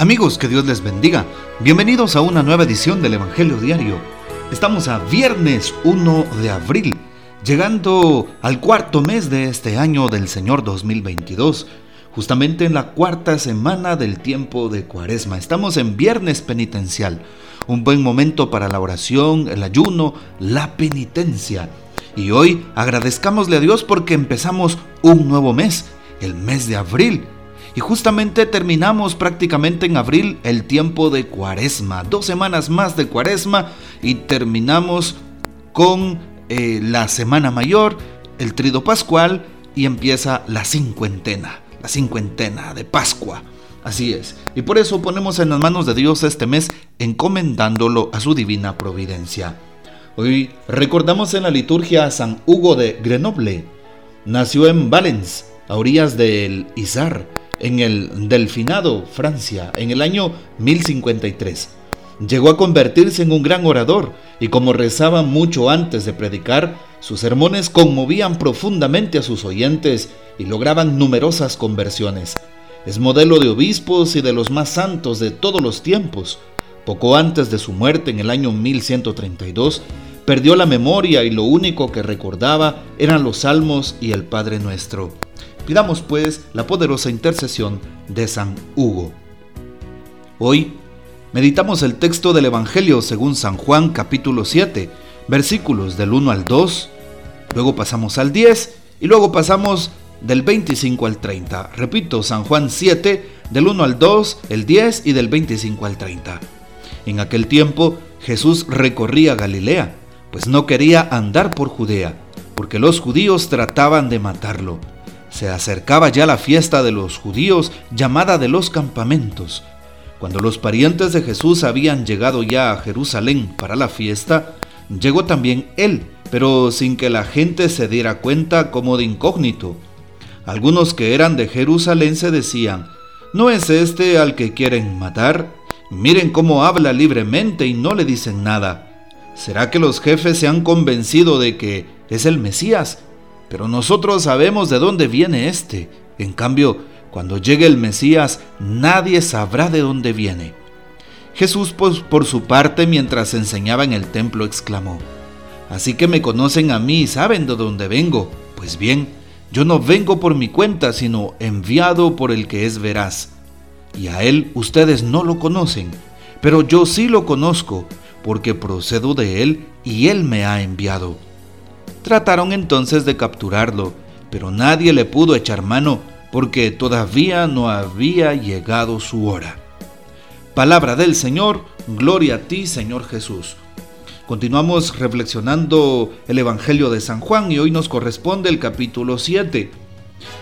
Amigos, que Dios les bendiga. Bienvenidos a una nueva edición del Evangelio Diario. Estamos a viernes 1 de abril, llegando al cuarto mes de este año del Señor 2022, justamente en la cuarta semana del tiempo de Cuaresma. Estamos en viernes penitencial, un buen momento para la oración, el ayuno, la penitencia. Y hoy agradezcamosle a Dios porque empezamos un nuevo mes, el mes de abril y justamente terminamos prácticamente en abril el tiempo de cuaresma, dos semanas más de cuaresma y terminamos con eh, la semana mayor, el trido pascual y empieza la cincuentena, la cincuentena de Pascua. Así es. Y por eso ponemos en las manos de Dios este mes encomendándolo a su divina providencia. Hoy recordamos en la liturgia a San Hugo de Grenoble. Nació en Valence, a orillas del Izar, en el Delfinado, Francia, en el año 1053. Llegó a convertirse en un gran orador y como rezaba mucho antes de predicar, sus sermones conmovían profundamente a sus oyentes y lograban numerosas conversiones. Es modelo de obispos y de los más santos de todos los tiempos. Poco antes de su muerte en el año 1132, perdió la memoria y lo único que recordaba eran los salmos y el Padre Nuestro. Pidamos pues la poderosa intercesión de San Hugo. Hoy meditamos el texto del Evangelio según San Juan capítulo 7, versículos del 1 al 2, luego pasamos al 10 y luego pasamos del 25 al 30. Repito, San Juan 7, del 1 al 2, el 10 y del 25 al 30. En aquel tiempo Jesús recorría Galilea, pues no quería andar por Judea, porque los judíos trataban de matarlo se acercaba ya la fiesta de los judíos llamada de los campamentos. Cuando los parientes de Jesús habían llegado ya a Jerusalén para la fiesta, llegó también él, pero sin que la gente se diera cuenta como de incógnito. Algunos que eran de Jerusalén se decían, ¿no es este al que quieren matar? Miren cómo habla libremente y no le dicen nada. ¿Será que los jefes se han convencido de que es el Mesías? Pero nosotros sabemos de dónde viene este. En cambio, cuando llegue el Mesías, nadie sabrá de dónde viene. Jesús, pues, por su parte, mientras enseñaba en el templo, exclamó, Así que me conocen a mí y saben de dónde vengo. Pues bien, yo no vengo por mi cuenta, sino enviado por el que es veraz. Y a él ustedes no lo conocen, pero yo sí lo conozco, porque procedo de él y él me ha enviado. Trataron entonces de capturarlo, pero nadie le pudo echar mano porque todavía no había llegado su hora. Palabra del Señor, gloria a ti Señor Jesús. Continuamos reflexionando el Evangelio de San Juan y hoy nos corresponde el capítulo 7.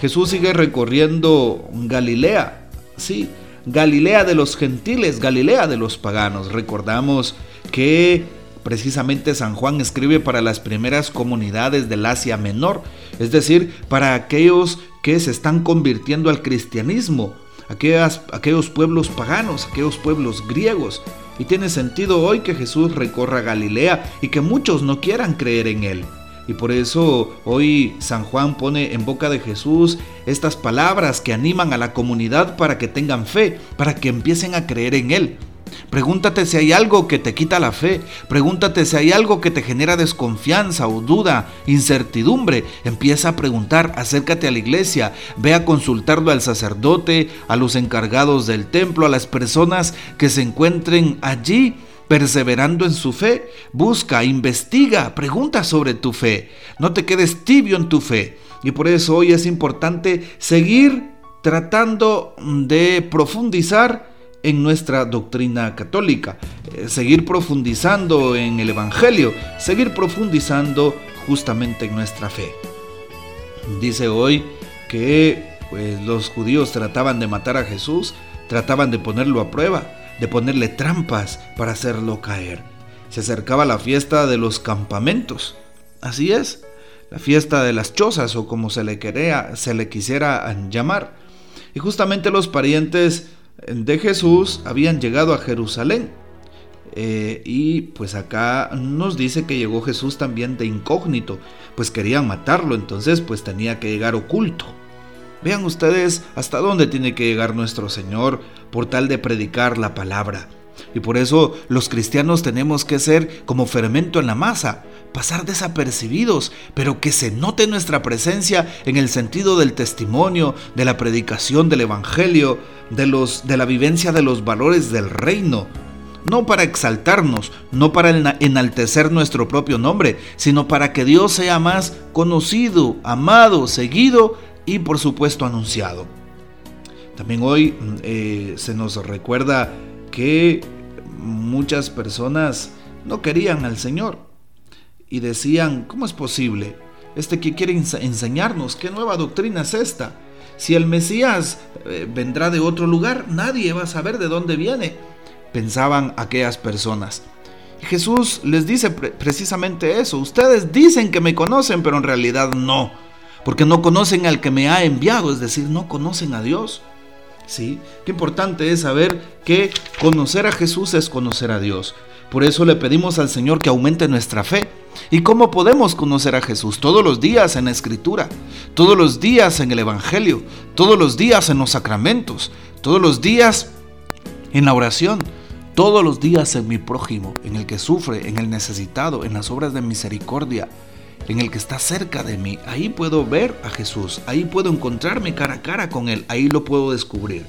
Jesús sigue recorriendo Galilea, sí, Galilea de los gentiles, Galilea de los paganos. Recordamos que Precisamente San Juan escribe para las primeras comunidades del Asia Menor, es decir, para aquellos que se están convirtiendo al cristianismo, aquellos pueblos paganos, aquellos pueblos griegos. Y tiene sentido hoy que Jesús recorra Galilea y que muchos no quieran creer en él. Y por eso hoy San Juan pone en boca de Jesús estas palabras que animan a la comunidad para que tengan fe, para que empiecen a creer en Él. Pregúntate si hay algo que te quita la fe. Pregúntate si hay algo que te genera desconfianza o duda, incertidumbre. Empieza a preguntar, acércate a la iglesia, ve a consultarlo al sacerdote, a los encargados del templo, a las personas que se encuentren allí perseverando en su fe. Busca, investiga, pregunta sobre tu fe. No te quedes tibio en tu fe. Y por eso hoy es importante seguir tratando de profundizar en nuestra doctrina católica, eh, seguir profundizando en el Evangelio, seguir profundizando justamente en nuestra fe. Dice hoy que pues, los judíos trataban de matar a Jesús, trataban de ponerlo a prueba, de ponerle trampas para hacerlo caer. Se acercaba la fiesta de los campamentos. Así es, la fiesta de las chozas o como se le, quería, se le quisiera llamar. Y justamente los parientes de Jesús habían llegado a Jerusalén. Eh, y pues acá nos dice que llegó Jesús también de incógnito, pues querían matarlo, entonces pues tenía que llegar oculto. Vean ustedes hasta dónde tiene que llegar nuestro Señor por tal de predicar la palabra. Y por eso los cristianos tenemos que ser como fermento en la masa, pasar desapercibidos, pero que se note nuestra presencia en el sentido del testimonio, de la predicación del Evangelio, de, los, de la vivencia de los valores del reino. No para exaltarnos, no para enaltecer nuestro propio nombre, sino para que Dios sea más conocido, amado, seguido y por supuesto anunciado. También hoy mm, eh, se nos recuerda que muchas personas no querían al Señor y decían, ¿cómo es posible? Este que quiere enseñarnos, ¿qué nueva doctrina es esta? Si el Mesías eh, vendrá de otro lugar, nadie va a saber de dónde viene, pensaban aquellas personas. Y Jesús les dice precisamente eso, ustedes dicen que me conocen, pero en realidad no, porque no conocen al que me ha enviado, es decir, no conocen a Dios. ¿sí? Qué importante es saber que conocer a Jesús es conocer a Dios. Por eso le pedimos al Señor que aumente nuestra fe. ¿Y cómo podemos conocer a Jesús? Todos los días en la Escritura, todos los días en el Evangelio, todos los días en los sacramentos, todos los días en la oración, todos los días en mi prójimo, en el que sufre, en el necesitado, en las obras de misericordia en el que está cerca de mí. Ahí puedo ver a Jesús, ahí puedo encontrarme cara a cara con Él, ahí lo puedo descubrir.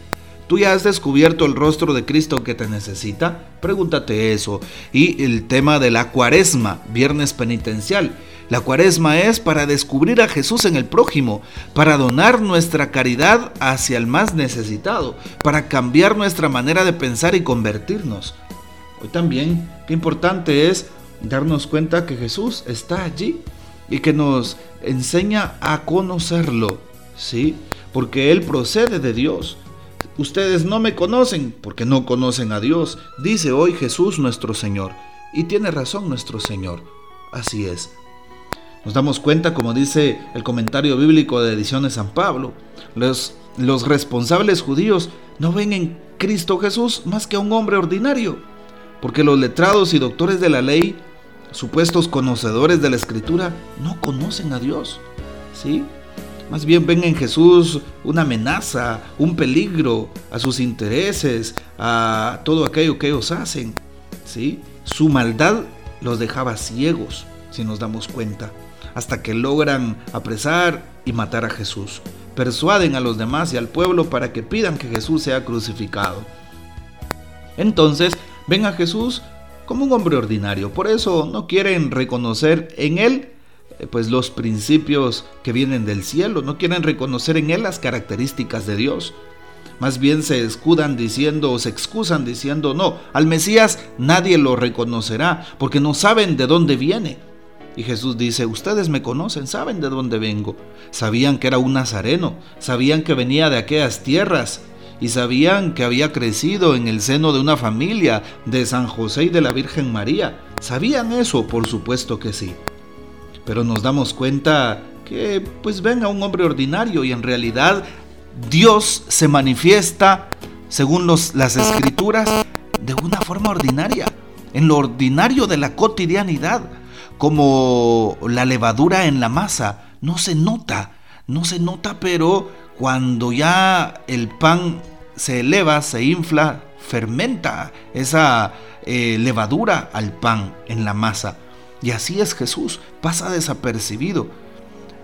¿Tú ya has descubierto el rostro de Cristo que te necesita? Pregúntate eso. Y el tema de la cuaresma, viernes penitencial. La cuaresma es para descubrir a Jesús en el prójimo, para donar nuestra caridad hacia el más necesitado, para cambiar nuestra manera de pensar y convertirnos. Hoy también, qué importante es darnos cuenta que Jesús está allí y que nos enseña a conocerlo, ¿sí? Porque Él procede de Dios. Ustedes no me conocen porque no conocen a Dios, dice hoy Jesús nuestro Señor. Y tiene razón nuestro Señor. Así es. Nos damos cuenta, como dice el comentario bíblico de Ediciones San Pablo, los, responsables judíos no ven en Cristo Jesús más que a un hombre ordinario, porque los letrados y doctores de la ley supuestos conocedores de la escritura no conocen a Dios. ¿Sí? Más bien ven en Jesús una amenaza, un peligro a sus intereses, a todo aquello que ellos hacen. ¿Sí? Su maldad los dejaba ciegos, si nos damos cuenta, hasta que logran apresar y matar a Jesús. Persuaden a los demás y al pueblo para que pidan que Jesús sea crucificado. Entonces ven a Jesús como un hombre ordinario. Por eso no quieren reconocer en él pues los principios que vienen del cielo, no quieren reconocer en él las características de Dios. Más bien se escudan diciendo o se excusan diciendo, no, al Mesías nadie lo reconocerá porque no saben de dónde viene. Y Jesús dice, ustedes me conocen, saben de dónde vengo. Sabían que era un nazareno, sabían que venía de aquellas tierras, y sabían que había crecido en el seno de una familia de San José y de la Virgen María. ¿Sabían eso? Por supuesto que sí. Pero nos damos cuenta que pues ven a un hombre ordinario y en realidad Dios se manifiesta, según los, las escrituras, de una forma ordinaria, en lo ordinario de la cotidianidad, como la levadura en la masa. No se nota, no se nota, pero cuando ya el pan se eleva, se infla, fermenta esa eh, levadura al pan en la masa. Y así es Jesús, pasa desapercibido.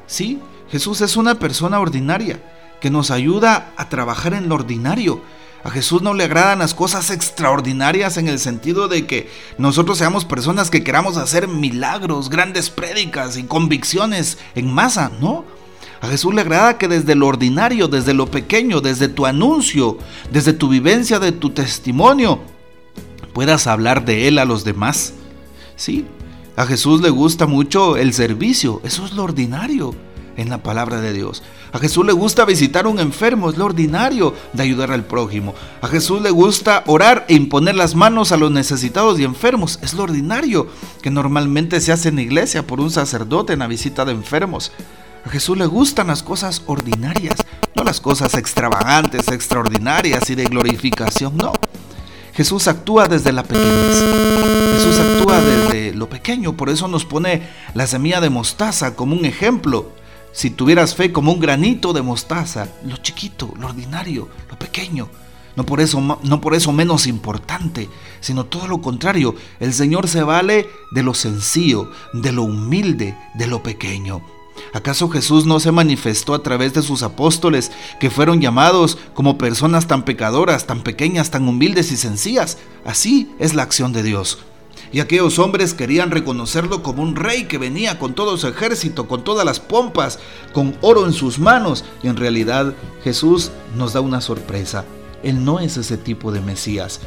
Sí, Jesús es una persona ordinaria que nos ayuda a trabajar en lo ordinario. A Jesús no le agradan las cosas extraordinarias en el sentido de que nosotros seamos personas que queramos hacer milagros, grandes prédicas y convicciones en masa, ¿no? A Jesús le agrada que desde lo ordinario, desde lo pequeño, desde tu anuncio, desde tu vivencia, de tu testimonio, puedas hablar de Él a los demás. Sí, a Jesús le gusta mucho el servicio, eso es lo ordinario en la palabra de Dios. A Jesús le gusta visitar a un enfermo, es lo ordinario de ayudar al prójimo. A Jesús le gusta orar e imponer las manos a los necesitados y enfermos, es lo ordinario que normalmente se hace en la iglesia por un sacerdote en la visita de enfermos. A Jesús le gustan las cosas ordinarias, no las cosas extravagantes, extraordinarias y de glorificación, no. Jesús actúa desde la pequeñez. Jesús actúa desde lo pequeño, por eso nos pone la semilla de mostaza como un ejemplo. si tuvieras fe como un granito de mostaza, lo chiquito, lo ordinario, lo pequeño. No por eso, no por eso menos importante, sino todo lo contrario. El Señor se vale de lo sencillo, de lo humilde, de lo pequeño. ¿Acaso Jesús no se manifestó a través de sus apóstoles que fueron llamados como personas tan pecadoras, tan pequeñas, tan humildes y sencillas? Así es la acción de Dios. Y aquellos hombres querían reconocerlo como un rey que venía con todo su ejército, con todas las pompas, con oro en sus manos. Y en realidad Jesús nos da una sorpresa. Él no es ese tipo de Mesías.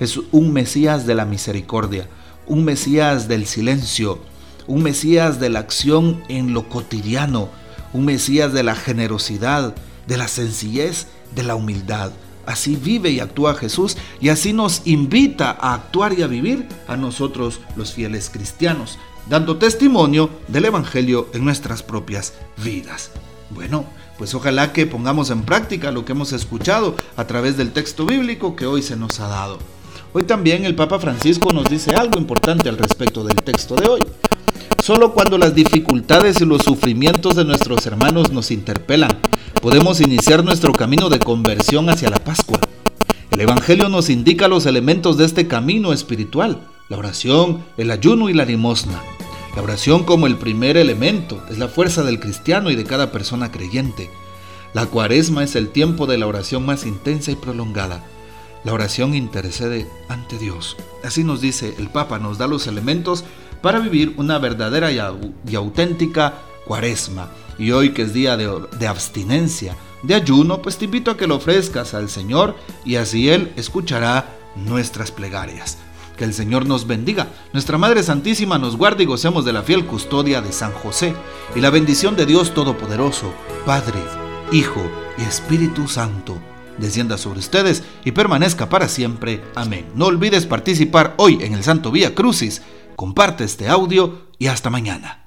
Es un Mesías de la misericordia, un Mesías del silencio, un Mesías de la acción en lo cotidiano, un Mesías de la generosidad, de la sencillez, de la humildad. Así vive y actúa Jesús y así nos invita a actuar y a vivir a nosotros los fieles cristianos, dando testimonio del Evangelio en nuestras propias vidas. Bueno, pues ojalá que pongamos en práctica lo que hemos escuchado a través del texto bíblico que hoy se nos ha dado. Hoy también el Papa Francisco nos dice algo importante al respecto del texto de hoy. Solo cuando las dificultades y los sufrimientos de nuestros hermanos nos interpelan, podemos iniciar nuestro camino de conversión hacia la Pascua. El Evangelio nos indica los elementos de este camino espiritual, la oración, el ayuno y la limosna. La oración como el primer elemento es la fuerza del cristiano y de cada persona creyente. La cuaresma es el tiempo de la oración más intensa y prolongada. La oración intercede ante Dios. Así nos dice el Papa, nos da los elementos para vivir una verdadera y, auténtica cuaresma. Y hoy que es día de, de abstinencia, de ayuno, pues te invito a que lo ofrezcas al Señor y así Él escuchará nuestras plegarias. Que el Señor nos bendiga, nuestra Madre Santísima nos guarde y gocemos de la fiel custodia de San José y la bendición de Dios Todopoderoso, Padre, Hijo y Espíritu Santo, descienda sobre ustedes y permanezca para siempre. Amén. No olvides participar hoy en el Santo Vía Crucis Comparte este audio y hasta mañana.